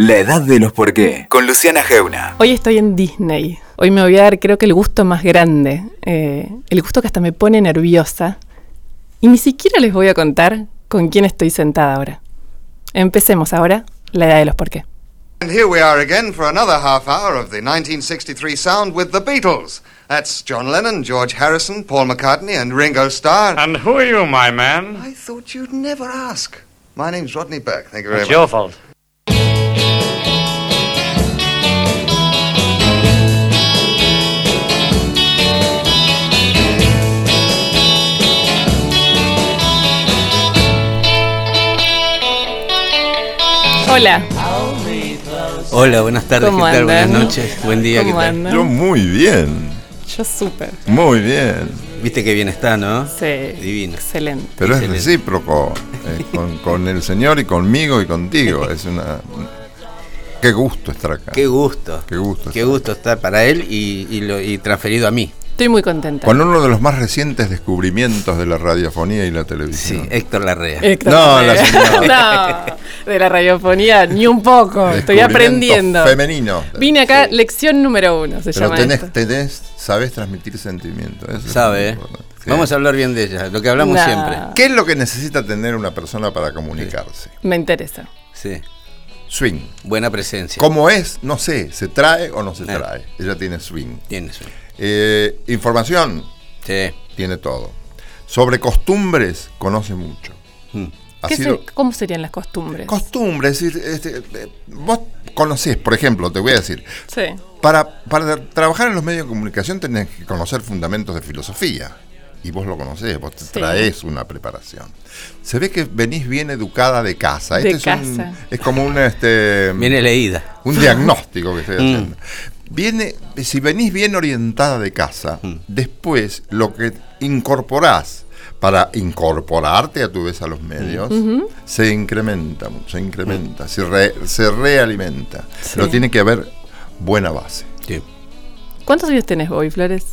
La edad de los por qué, con Luciana Geuna. Hoy estoy en Disney. Hoy me voy a dar, creo que el gusto más grande. eh, el gusto que hasta me pone nerviosa. Y ni siquiera les voy a contar con quién estoy sentada ahora. Empecemos ahora la edad de los por qué. And here we are again for another half hour of the 1963 sound with the Beatles. That's John Lennon, George Harrison, Paul McCartney, and Ringo Starr. And who are you, my man? I thought you'd never ask. My name's Rodney Burke. Thank you very It's much. your fault. Hola. Hola, buenas tardes, ¿qué ¿Cómo tal? Buenas noches, buen día, ¿qué ¿Cómo tal? andan? Yo muy bien, Yo súper. muy bien. Viste qué bien está, ¿no? Sí. Divino. Excelente. Pero es Excelente. recíproco eh, con, con el Señor y conmigo y contigo. Es una. Qué gusto estar acá. Qué gusto. Qué gusto Qué estar gusto estar para él y, y lo- y transferido a mí. Estoy muy contenta. Con uno de los más recientes descubrimientos de la radiofonía y la Sí, televisión. Héctor Larrea. Héctor No, la señora. No, de la radiofonía ni un poco. Estoy aprendiendo. Femenino. Vine acá, Sí. lección número uno, se Pero llama tenés, esto. tenés, sabes transmitir sentimientos. eso es Sabe, ¿eh? importante. Sí. Vamos a hablar bien de ella, lo que hablamos Nah. siempre. ¿Qué es lo que necesita tener una persona para comunicarse? Me interesa. Sí, Swing. buena presencia. ¿Cómo es? No sé. ¿Se trae o no se Ah. trae? Ella tiene swing. Tiene eso. Eh, información, Sí. tiene todo. Sobre costumbres, conoce mucho. Mm. Ha ¿Qué sido se- ¿Cómo serían las costumbres? costumbres, es decir, este, eh, vos conocés, por ejemplo, te voy a decir, sí. para, para trabajar en los medios de comunicación tenés que conocer fundamentos de filosofía. Y vos lo conocés, vos te Sí. traes una preparación. Se ve que venís bien educada de casa. De Este es, un- casa. es como un, este, Viene leída. un diagnóstico que estoy Mm. Viene, si venís bien orientada de casa, Mm. después lo que incorporás para incorporarte a tu vez a los medios se incrementa, se incrementa, se, re- se realimenta. Sí. Pero tiene que haber buena base. Sí. ¿Cuántos años tenés hoy, Flores?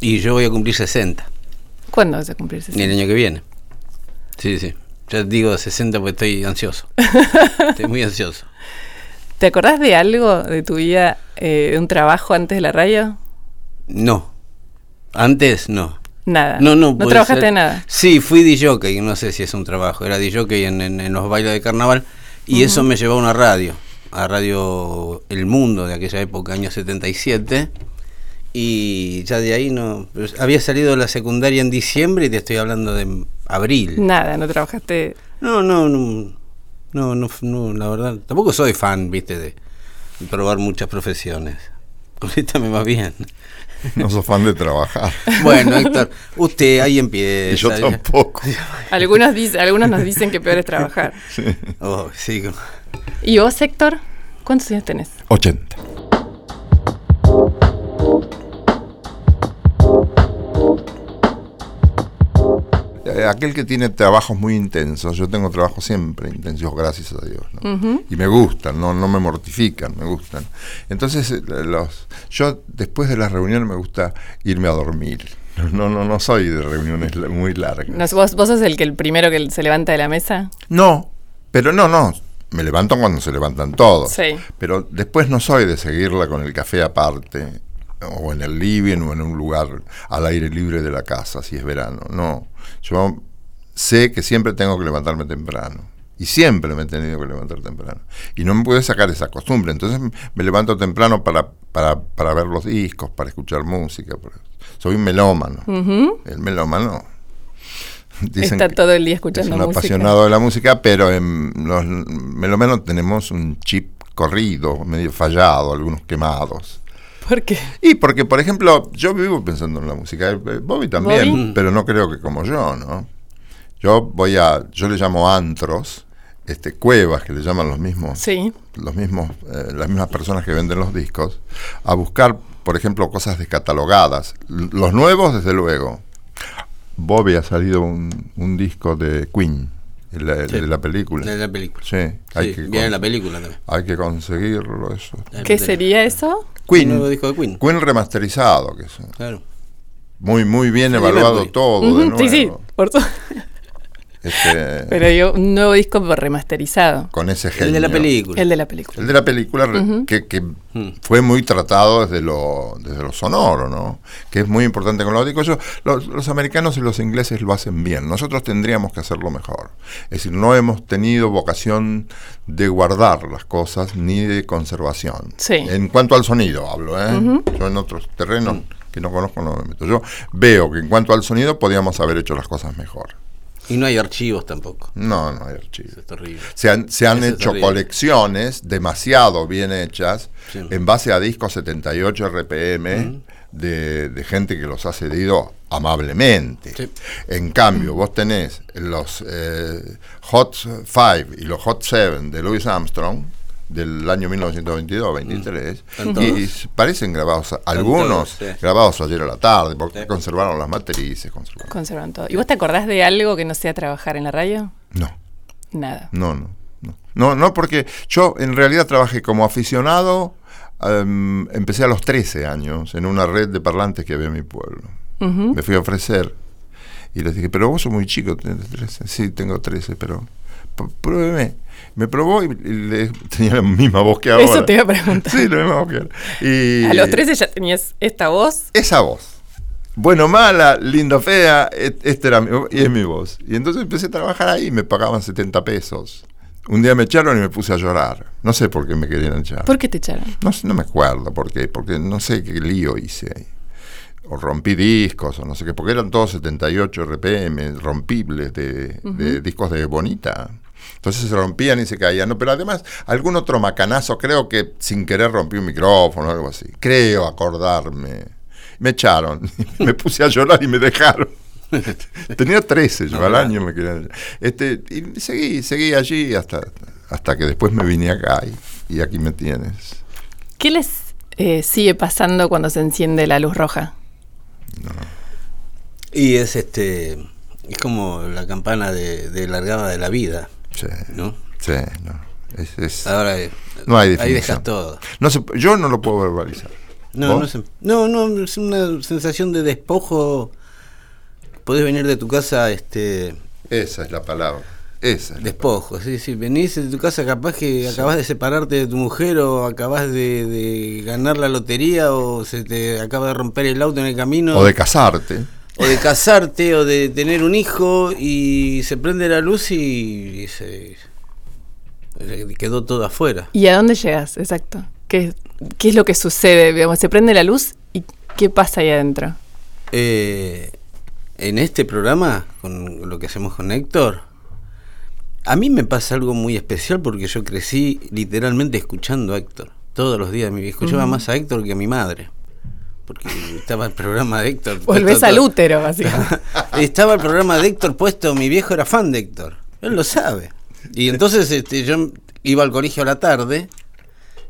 Y yo voy a cumplir 60 ¿Cuándo vas a cumplir el 60? año que viene. Sí, sí. Ya digo 60 porque estoy ansioso. estoy muy ansioso. ¿Te acordás de algo de tu vida, eh, de un trabajo antes de la radio? No. Antes no. Nada. No, no. No trabajaste ser. nada. Sí, fui DJ, no sé si es un trabajo. Era DJ en, en- en los bailes de carnaval. Y eso me llevó a una radio, a Radio El Mundo de aquella época, año 77. Y ya de ahí no. pues, había salido de la secundaria en diciembre y te estoy hablando de abril. Nada, no trabajaste. No, no, no. No, no, no, la verdad. Tampoco soy fan, viste, de, probar muchas profesiones. Contestame más bien. No sos fan de trabajar. Bueno, Héctor, usted ahí empieza. y yo tampoco. Algunos, dice- algunos nos dicen que peor es trabajar. Oh, sí, ¿Y vos, Héctor? ¿Cuántos años tenés? 80. Aquel que tiene trabajos muy intensos, yo tengo trabajos siempre intensos, gracias a Dios. ¿no? Y me gustan, no, no me mortifican, me gustan. Entonces, eh, los, yo después de las reuniones me gusta irme a dormir. No, no, no soy de reuniones muy largas. No, ¿Vos, ¿Vos sos el que el primero que se levanta de la mesa? No, pero no, no. Me levanto cuando se levantan todos. Sí. Pero después no soy de seguirla con el café aparte, o en el living, o en un lugar al aire libre de la casa, si es verano. No. Yo sé que siempre tengo que levantarme temprano. Y siempre me he tenido que levantar temprano. Y no me puedo sacar esa costumbre. Entonces me levanto temprano para, para, para ver los discos, para escuchar música. Soy un melómano. El melómano. dicen Está todo el día es escuchando un música. apasionado de la música, pero en los melómanos tenemos un chip corrido, medio fallado, algunos quemados. ¿Por qué? Y porque, por ejemplo, yo vivo pensando en la música, eh, Bobby también, Bobby. pero no creo que como yo, ¿no? Yo voy a, yo le llamo antros, este, cuevas que le llaman los mismos, Sí. los mismos, eh, las mismas personas que venden los discos, a buscar, por ejemplo, cosas descatalogadas. Los nuevos, desde luego. Bobby ha salido un, un disco de Queen, de la, de la película. de la película. Sí, hay, Sí, que viene la película también. hay que conseguirlo eso. ¿Qué sería eso? El nuevo disco de Queen. Queen remasterizado, que es Claro. muy muy bien Freddie evaluado Mercury. todo de Ujú, nuevo. sí, sí. Por su- Este, Pero yo, un nuevo disco remasterizado. con ese genio. El de la película. El de la película. El de la película que, que fue muy tratado desde lo, desde lo sonoro, ¿no? Que es muy importante con los discos. Yo- los, los americanos y los ingleses lo hacen bien. Nosotros tendríamos que hacerlo mejor. Es decir, no hemos tenido vocación de guardar las cosas ni de conservación. Sí. En cuanto al sonido hablo, ¿eh? Yo en otros terrenos que no conozco no me meto. Yo veo que en cuanto al sonido podíamos haber hecho las cosas mejor. Y no hay archivos tampoco. No, no hay archivos. Eso es terrible. Se han, se han hecho terrible. colecciones demasiado bien hechas Sí. en base a discos 78 RPM de, de gente que los ha cedido amablemente. Sí. En cambio, vos tenés los eh, Hot 5 y los Hot 7 de Louis Armstrong del año 1922-23 Están y todos. parecen grabados, algunos grabados ayer a la tarde porque Sí. conservaron las matrices. Conservaron. Conservan todo. ¿Y vos te acordás de algo que no sea trabajar en la radio? No. Nada. No, no, no. No, no, porque yo en realidad trabajé como aficionado, em, empecé a los 13 años en una red de parlantes que había en mi pueblo. Me fui a ofrecer y les dije, pero vos sos muy chico, tenés 13. Sí, tengo 13, pero pruébeme. Me probó y, y le- tenía la misma voz que ahora. Eso te iba a preguntar. Sí, la misma voz que ahora. Y A los 13 ya tenías esta voz. esa voz. Bueno, mala, linda, fea, et- esta era mi, y es mi voz. Y entonces empecé a trabajar ahí, me pagaban 70 pesos. Un día me echaron y me puse a llorar. No sé por qué me querían echar. ¿Por qué te echaron? No, no me acuerdo por qué, porque no sé qué lío hice ahí. O rompí discos, o no sé qué, porque eran todos 78 RPM, rompibles de, de discos de Bonita. Entonces se rompían y se caían. No, pero además, algún otro macanazo, creo que sin querer rompí un micrófono o algo así. Creo acordarme. Me echaron, me puse a llorar y me dejaron. Tenía 13, yo al año me querían. Este, y seguí, seguí allí hasta, hasta que después me vine acá y, y aquí me tienes. ¿Qué les eh, sigue pasando cuando se enciende la luz roja? Y es este. Es como la campana de, de largada de la vida, Sí, ¿no? sí, no. Es- es- Ahora eh, no hay ahí definición. dejas todo. No se- yo no lo puedo verbalizar. No, no, sé. no, no, es una sensación de despojo. Podés venir de tu casa, este, Esa es la palabra. Esa es despojo, sí, sí, venís de tu casa capaz que acabas de separarte de tu mujer o acabas de, de ganar la lotería o se te acaba de romper el auto en el camino. O de casarte. O de casarte o de tener un hijo y se prende la luz y, y se quedó todo afuera. ¿Y a dónde llegas? Exacto. ¿Qué, qué es lo que sucede? Digamos, se prende la luz y ¿qué pasa ahí adentro? Eh, en este programa, con lo que hacemos con Héctor, a mí me pasa algo muy especial porque yo crecí literalmente escuchando a Héctor. Todos los días escuchaba más a Héctor que a mi madre. Porque estaba el programa de Héctor. Volvés puesto al útero, básicamente. estaba el programa de Héctor puesto, mi viejo era fan de Héctor. Él lo sabe. Y entonces este, yo iba al colegio a la tarde.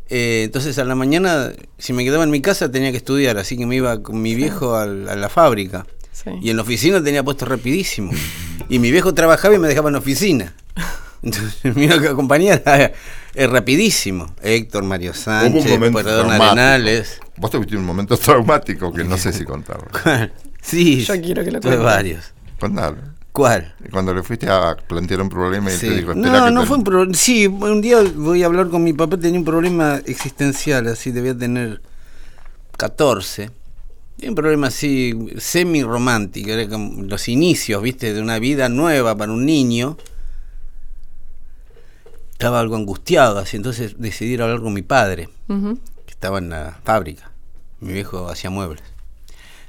eh, entonces a la mañana, si me quedaba en mi casa, tenía que estudiar. Así que me iba con mi viejo a la fábrica. Sí. Y en la oficina tenía puesto rapidísimo. Y mi viejo trabajaba y me dejaba en la oficina. Entonces me iba a acompañar es rapidísimo. Héctor, Mario Sánchez, Perdón. Arenales. Vos tuviste un momento traumático que no sé si contarlo. sí, Yo quiero que lo tuve cuentes. varios. Contalo. ¿Cuál? Cuando le fuiste a plantear un problema y Sí. te dijo, espera No, que no te- fue un problema. Sí, un día voy a hablar con mi papá, tenía un problema existencial, así debía tener 14. Y un problema así semi-romántico, era como los inicios, viste, de una vida nueva para un niño. Estaba algo angustiado, así entonces decidí ir a hablar con mi padre, que estaba en la fábrica. Mi viejo hacía muebles.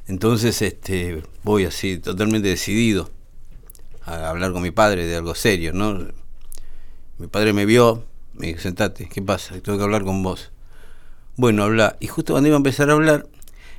Entonces este voy así, totalmente decidido a hablar con mi padre de algo serio, ¿no? Mi padre me vio, me dijo, sentate, ¿qué pasa? Tengo que hablar con vos. Bueno, habla. Y justo cuando iba a empezar a hablar,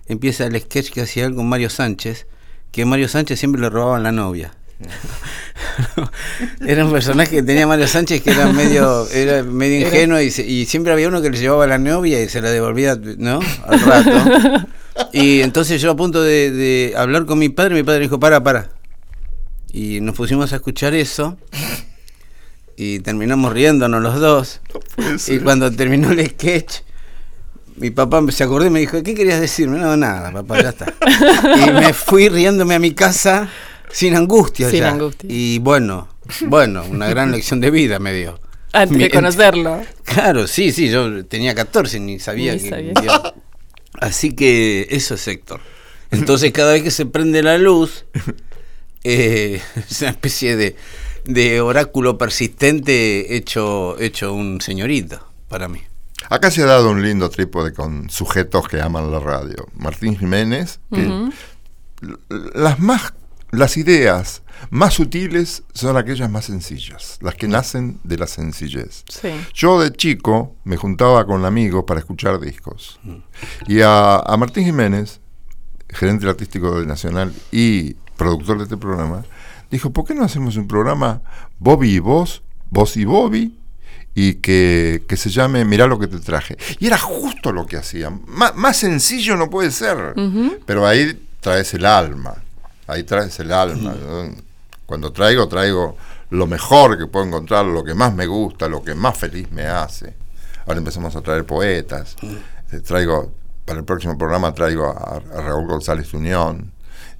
empieza el sketch que hacía él con Mario Sánchez, que Mario Sánchez siempre le robaban la novia. era un personaje que tenía Mario Sánchez que era medio, era medio ingenuo y, se- y siempre había uno que le llevaba la novia y se la devolvía, ¿no? Al rato. Y entonces yo a punto de, de hablar con mi padre, mi padre dijo, para, para. Y nos pusimos a escuchar eso y terminamos riéndonos los dos. Y cuando terminó el sketch, mi papá se acordó y me dijo, ¿qué querías decirme? No, nada, papá, ya está. y me fui riéndome a mi casa sin angustia Sin ya. angustia. Y bueno, Bueno, una gran lección de vida me dio. Antes de conocerlo. Claro, sí, sí, yo tenía 14, ni sabía Ni que... sabía. Así que eso es Héctor. Entonces cada vez que se prende la luz, eh, es una especie de, de oráculo persistente hecho, hecho un señorito para mí. Acá se ha dado un lindo trípode con sujetos que aman la radio. Martín Jiménez, que las más las ideas más sutiles son aquellas más sencillas, las que nacen de la sencillez. Sí. Yo de chico me juntaba con amigos para escuchar discos. Y a, a Martín Jiménez, gerente artístico de Nacional y productor de este programa, dijo, ¿por qué no hacemos un programa Bobby y vos, vos y Bobby? Y que, que se llame Mirá lo que te traje. Y era justo lo que hacían. Má- más sencillo no puede ser. Pero ahí traes el alma. Ahí traes el alma. ¿no? Cuando traigo, traigo lo mejor que puedo encontrar, lo que más me gusta, lo que más feliz me hace. Ahora empezamos a traer poetas. Eh, traigo, para el próximo programa traigo a, a Raúl González Tuñón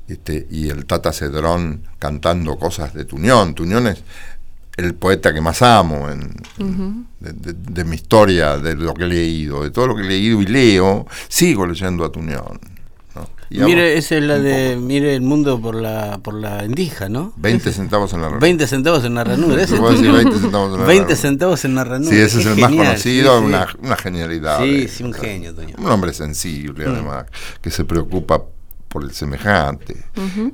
este, y el Tata Cedrón cantando cosas de Tuñón. Tuñón es el poeta que más amo en, de, de- de mi historia, de lo que he leído, de todo lo que he leído y leo, sigo leyendo a Tuñón. Mire, esa es la de poco. Mire el mundo por la, por la endija, ¿no? 20 centavos en la 20 centavos en la ranura. ese Te puedo es decir tuyo. 20 centavos en la 20 ranura. centavos en la ranura. Sí, ese es el más conocido, sí, sí. Una, una genialidad. Sí, de- sí, un genio, Toño. Un hombre sensible, además, que se preocupa por el semejante.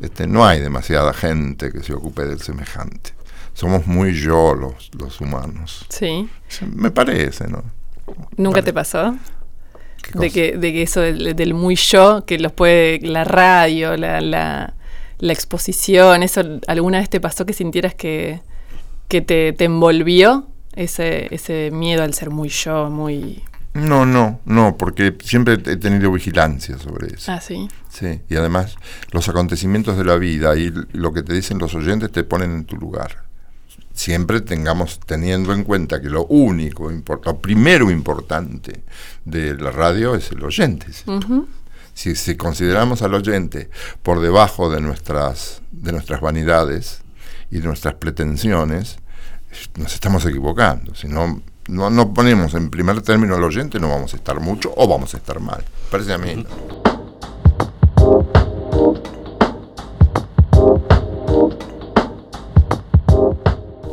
este, no hay demasiada gente que se ocupe del semejante. Somos muy yo los, los humanos. Sí. Me parece, ¿no? ¿Nunca Vale. te pasó? ¿Qué De que, de que eso del, del muy yo, que los puede, la radio, la, la, la exposición, eso, ¿alguna vez te pasó que sintieras que, que te, te envolvió ese, ese miedo al ser muy yo, muy... No, no, no, porque siempre he tenido vigilancia sobre eso. Ah, sí. Sí, y además los acontecimientos de la vida y lo que te dicen los oyentes te ponen en tu lugar. Siempre tengamos teniendo en cuenta que lo único, lo primero importante de la radio es el oyente. Si, si consideramos al oyente por debajo de nuestras, de nuestras vanidades y de nuestras pretensiones, nos estamos equivocando. Si no, no, no ponemos en primer término al oyente, no vamos a estar mucho o vamos a estar mal. Parece a mí.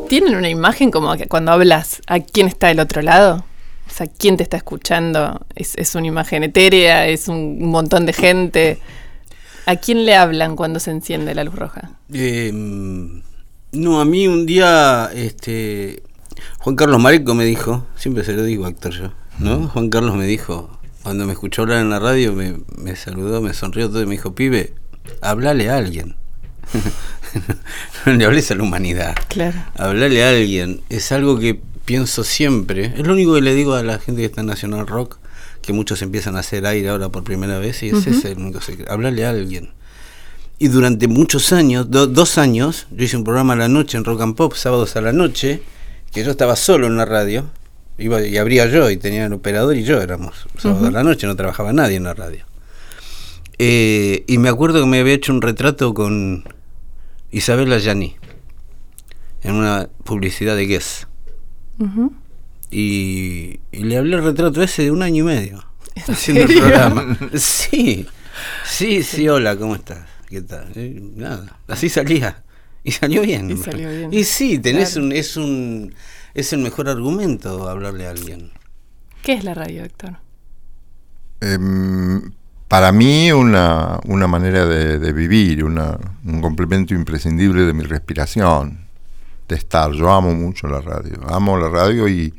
¿Tienen una imagen como que cuando hablas a quién está del otro lado? O sea, ¿quién te está escuchando? ¿Es, es una imagen etérea? ¿Es un montón de gente? ¿A quién le hablan cuando se enciende la luz roja? Eh, no, a mí un día, este, Juan Carlos Mareco me dijo, siempre se lo digo a Héctor yo, ¿no? Juan Carlos me dijo, cuando me escuchó hablar en la radio, me, me saludó, me sonrió todo y me dijo, pibe, hablale a alguien. no le hables a la humanidad. Claro. Hablarle a alguien es algo que pienso siempre. Es lo único que le digo a la gente que está en National Rock, que muchos empiezan a hacer aire ahora por primera vez, y ese es el único secreto. Hablarle a alguien. Y durante muchos años, do- dos años, yo hice un programa a la noche en Rock and Pop, sábados a la noche, que yo estaba solo en la radio, iba y abría yo, y tenía el operador y yo éramos sábado a la noche, no trabajaba nadie en la radio. Eh, y me acuerdo que me había hecho un retrato con Isabela Yaní en una publicidad de Guess. Ujú. Y, y le hablé el retrato ese de un año y medio. ¿En Haciendo el programa. Sí, sí, sí, hola, ¿cómo estás? ¿Qué tal? Eh, nada, así salía. Y salió bien. Y salió bien. Y sí, tenés Claro. un, es un, es el mejor argumento hablarle a alguien. ¿Qué es la radio, Héctor? Em, para mí una, una manera de, de vivir, una- un complemento imprescindible de mi respiración, de estar. Yo amo mucho la radio, amo la radio y,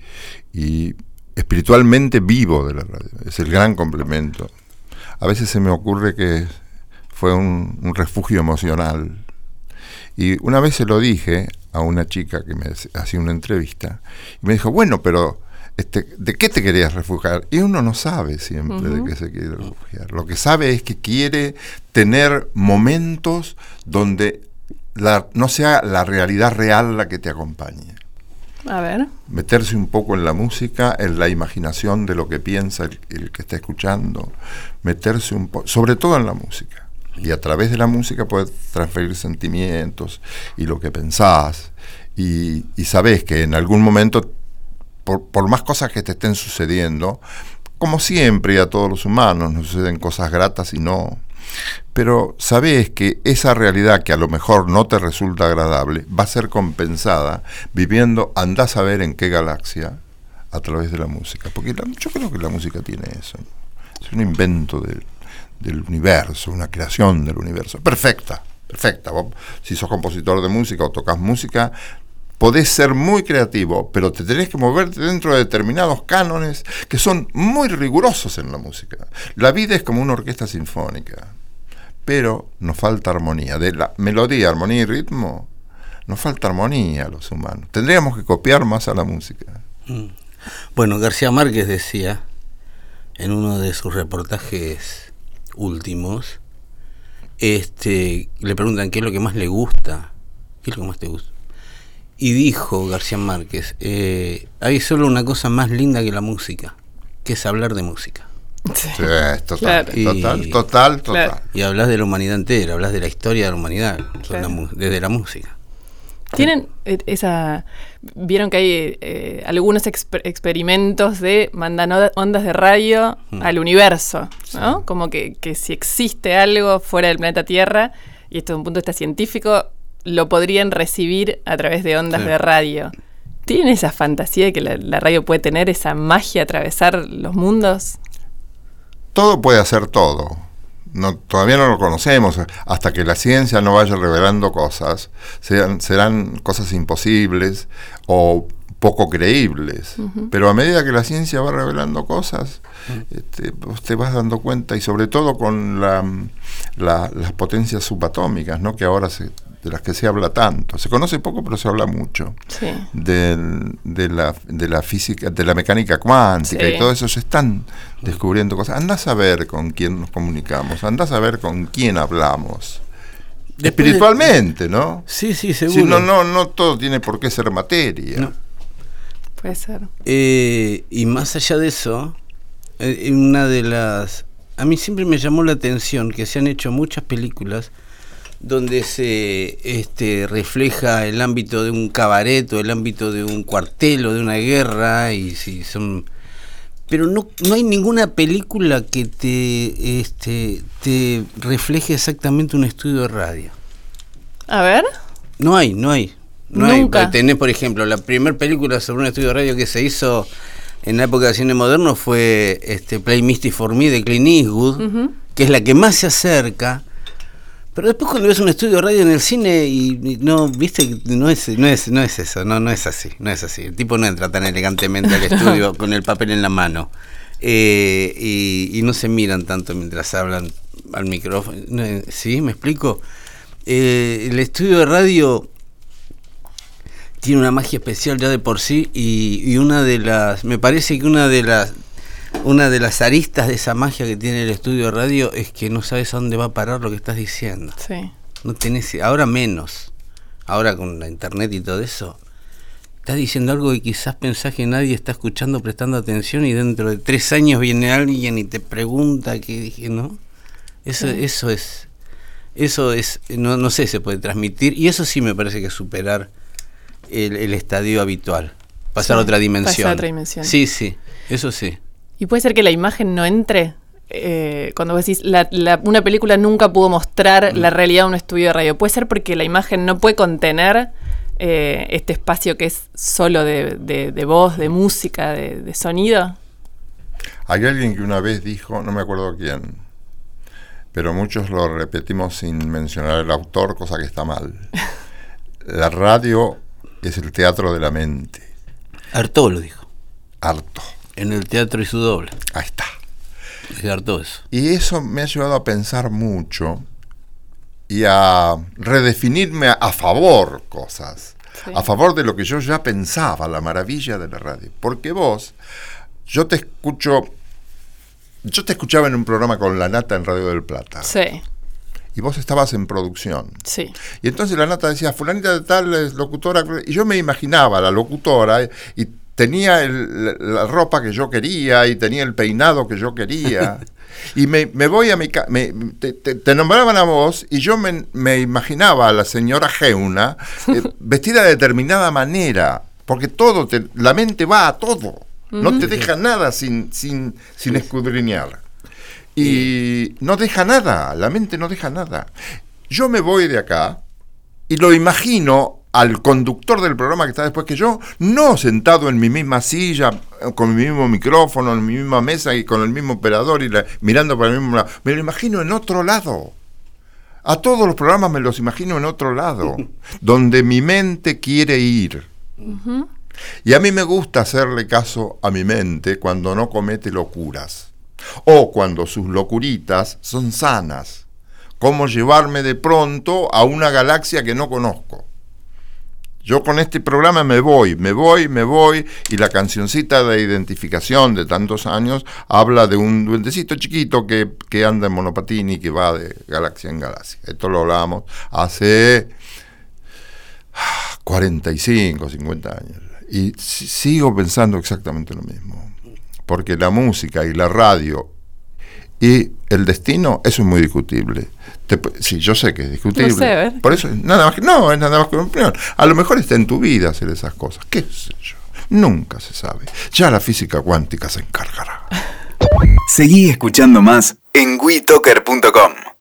y espiritualmente vivo de la radio. Es el gran complemento. A veces se me ocurre que fue un, un refugio emocional. Y una vez se lo dije a una chica que me hacía una entrevista y me dijo, bueno, pero este, ¿de qué te querías refugiar? Y uno no sabe siempre de qué se quiere refugiar. Lo que sabe es que quiere tener momentos donde la- no sea la realidad real la que te acompañe. A ver. Meterse un poco en la música, en la imaginación de lo que piensa el, el que está escuchando, meterse un poco, sobre todo en la música. Y a través de la música puedes transferir sentimientos y lo que pensás. y, y sabés que en algún momento, por, más cosas que te estén sucediendo, como siempre a todos los humanos nos suceden cosas gratas y no, pero sabés que esa realidad que a lo mejor no te resulta agradable va a ser compensada viviendo, andás a ver en qué galaxia, a través de la música. Porque yo creo que la música tiene eso. Es un invento del, del universo, una creación del universo. Perfecta, perfecta. Vos, si sos compositor de música o tocas música, podés ser muy creativo, pero te tenés que moverte dentro de determinados cánones que son muy rigurosos en la música. La vida es como una orquesta sinfónica, pero nos falta armonía. De la melodía, armonía y ritmo, nos falta armonía a los humanos. Tendríamos que copiar más a la música. Bueno, García Márquez decía en uno de sus reportajes últimos, este, le preguntan qué es lo que más le gusta, qué es lo que más te gusta. Y dijo García Márquez, eh, hay solo una cosa más linda que la música, que es hablar de música. Sí. Es total, Claro. total, Y- total, total. Claro. Y hablas de la humanidad entera, hablas de la historia de la humanidad, Claro. la mu- desde la música. Tienen eh, esa. Vieron que hay eh, algunos exper- experimentos de mandan ondas de radio Mm. al universo, ¿no? Como que, que si existe algo fuera del planeta Tierra, y esto es un punto de vista científico, lo podrían recibir a través de ondas Sí. de radio. ¿Tienen esa fantasía de que la, la radio puede tener esa magia, atravesar los mundos? Todo puede hacer todo. No, todavía no lo conocemos. Hasta que la ciencia no vaya revelando cosas, serán, serán cosas imposibles o poco creíbles. Pero a medida que la ciencia va revelando cosas, este, vos te vas dando cuenta, y sobre todo con la, la- las potencias subatómicas, ¿no? que ahora se, de las que se habla tanto. Se conoce poco, pero se habla mucho. Sí. del- de, la, de la física, de la mecánica cuántica Sí. y todo eso, se están descubriendo cosas. Andás a ver con quién nos comunicamos, andás a ver con quién hablamos. Después de- Espiritualmente, ¿no? Sí, sí, seguro. no, no, no todo tiene por qué ser materia. No. Puede ser. Eh, y más allá de eso, eh, una de las... A mí siempre me llamó la atención que se han hecho muchas películas donde se este, refleja el ámbito de un cabaret o el ámbito de un cuartel o de una guerra y si son pero no, no hay ninguna película que te este te refleje exactamente un estudio de radio A ver. no hay, no hay. No Nunca. hay. Tenés, por ejemplo, la primera película sobre un estudio de radio que se hizo en la época del cine moderno fue este Play Misty for Me de Clint Eastwood, que es la que más se acerca. Pero después cuando ves un estudio de radio en el cine y, no, viste, no es, no es, no es eso, no, no es así, no es así. El tipo no entra tan elegantemente al estudio con el papel en la mano. Eh, y, y no se miran tanto mientras hablan al micrófono. No, eh, ¿Sí? ¿Me explico? Eh, el estudio de radio tiene una magia especial ya de por sí y, y una de las me parece que una de las una de las aristas de esa magia que tiene el estudio de radio es que no sabes a dónde va a parar lo que estás diciendo. Sí. no tenés ahora menos ahora con la internet y todo eso estás diciendo algo que quizás pensás que nadie está escuchando prestando atención y dentro de tres años viene alguien y te pregunta qué dije no eso eso es eso es no, no sé se puede transmitir y eso sí me parece que es superar el, el estadio habitual pasar Sí, a otra dimensión pasar a otra dimensión. sí sí eso sí Y puede ser que la imagen no entre. eh, cuando vos decís, la- la- una película nunca pudo mostrar Mm. la realidad de un estudio de radio. Puede ser porque la imagen no puede contener eh, este espacio que es solo de, de- de voz, de música, de, de sonido. Hay alguien que una vez dijo, no me acuerdo quién, pero muchos lo repetimos sin mencionar el autor, cosa que está mal. La radio es el teatro de la mente. Artaud lo dijo Harto. En el teatro y su doble Ahí está. es eso Y eso me ha llevado a pensar mucho y a redefinirme a, a favor cosas, Sí. a favor de lo que yo ya pensaba, la maravilla de la radio. Porque vos, yo te escucho, yo te escuchaba en un programa con La Nata en Radio del Plata, Sí, y vos estabas en producción. sí. Y entonces la nata decía, fulanita de tal es locutora, y yo me imaginaba a la locutora eh, y tenía el- la ropa que yo quería y tenía el peinado que yo quería. Y me, me voy a mi casa, te, te- te nombraban a vos y yo me, me imaginaba a la señora Geuna eh, vestida de determinada manera, porque todo, te- la mente va a todo, no te deja nada sin, sin, sin escudriñar. Y no deja nada, la mente no deja nada. Yo me voy de acá y lo imagino al conductor del programa que está después que yo, no sentado en mi misma silla, con mi mismo micrófono, en mi misma mesa y con el mismo operador y la- mirando para el mismo lado. Me lo imagino en otro lado. A todos los programas me los imagino en otro lado, donde mi mente quiere ir. Y a mí me gusta hacerle caso a mi mente cuando no comete locuras. O cuando sus locuritas son sanas. Cómo llevarme de pronto a una galaxia que no conozco. Yo con este programa me voy, me voy, me voy, y la cancioncita de identificación de tantos años habla de un duendecito chiquito que, que anda en monopatín y que va de galaxia en galaxia. Esto lo hablábamos hace 45, 50 años. Y si- sigo pensando exactamente lo mismo. Porque la música y la radio y el destino, eso es muy discutible. Te sí, yo sé que es discutible. No sé. Por eso, nada más que, no, es nada más que una opinión. A lo mejor está en tu vida hacer esas cosas. ¿Qué sé yo? Nunca se sabe. Ya la física cuántica se encargará. Seguí escuchando más en WeToker.com.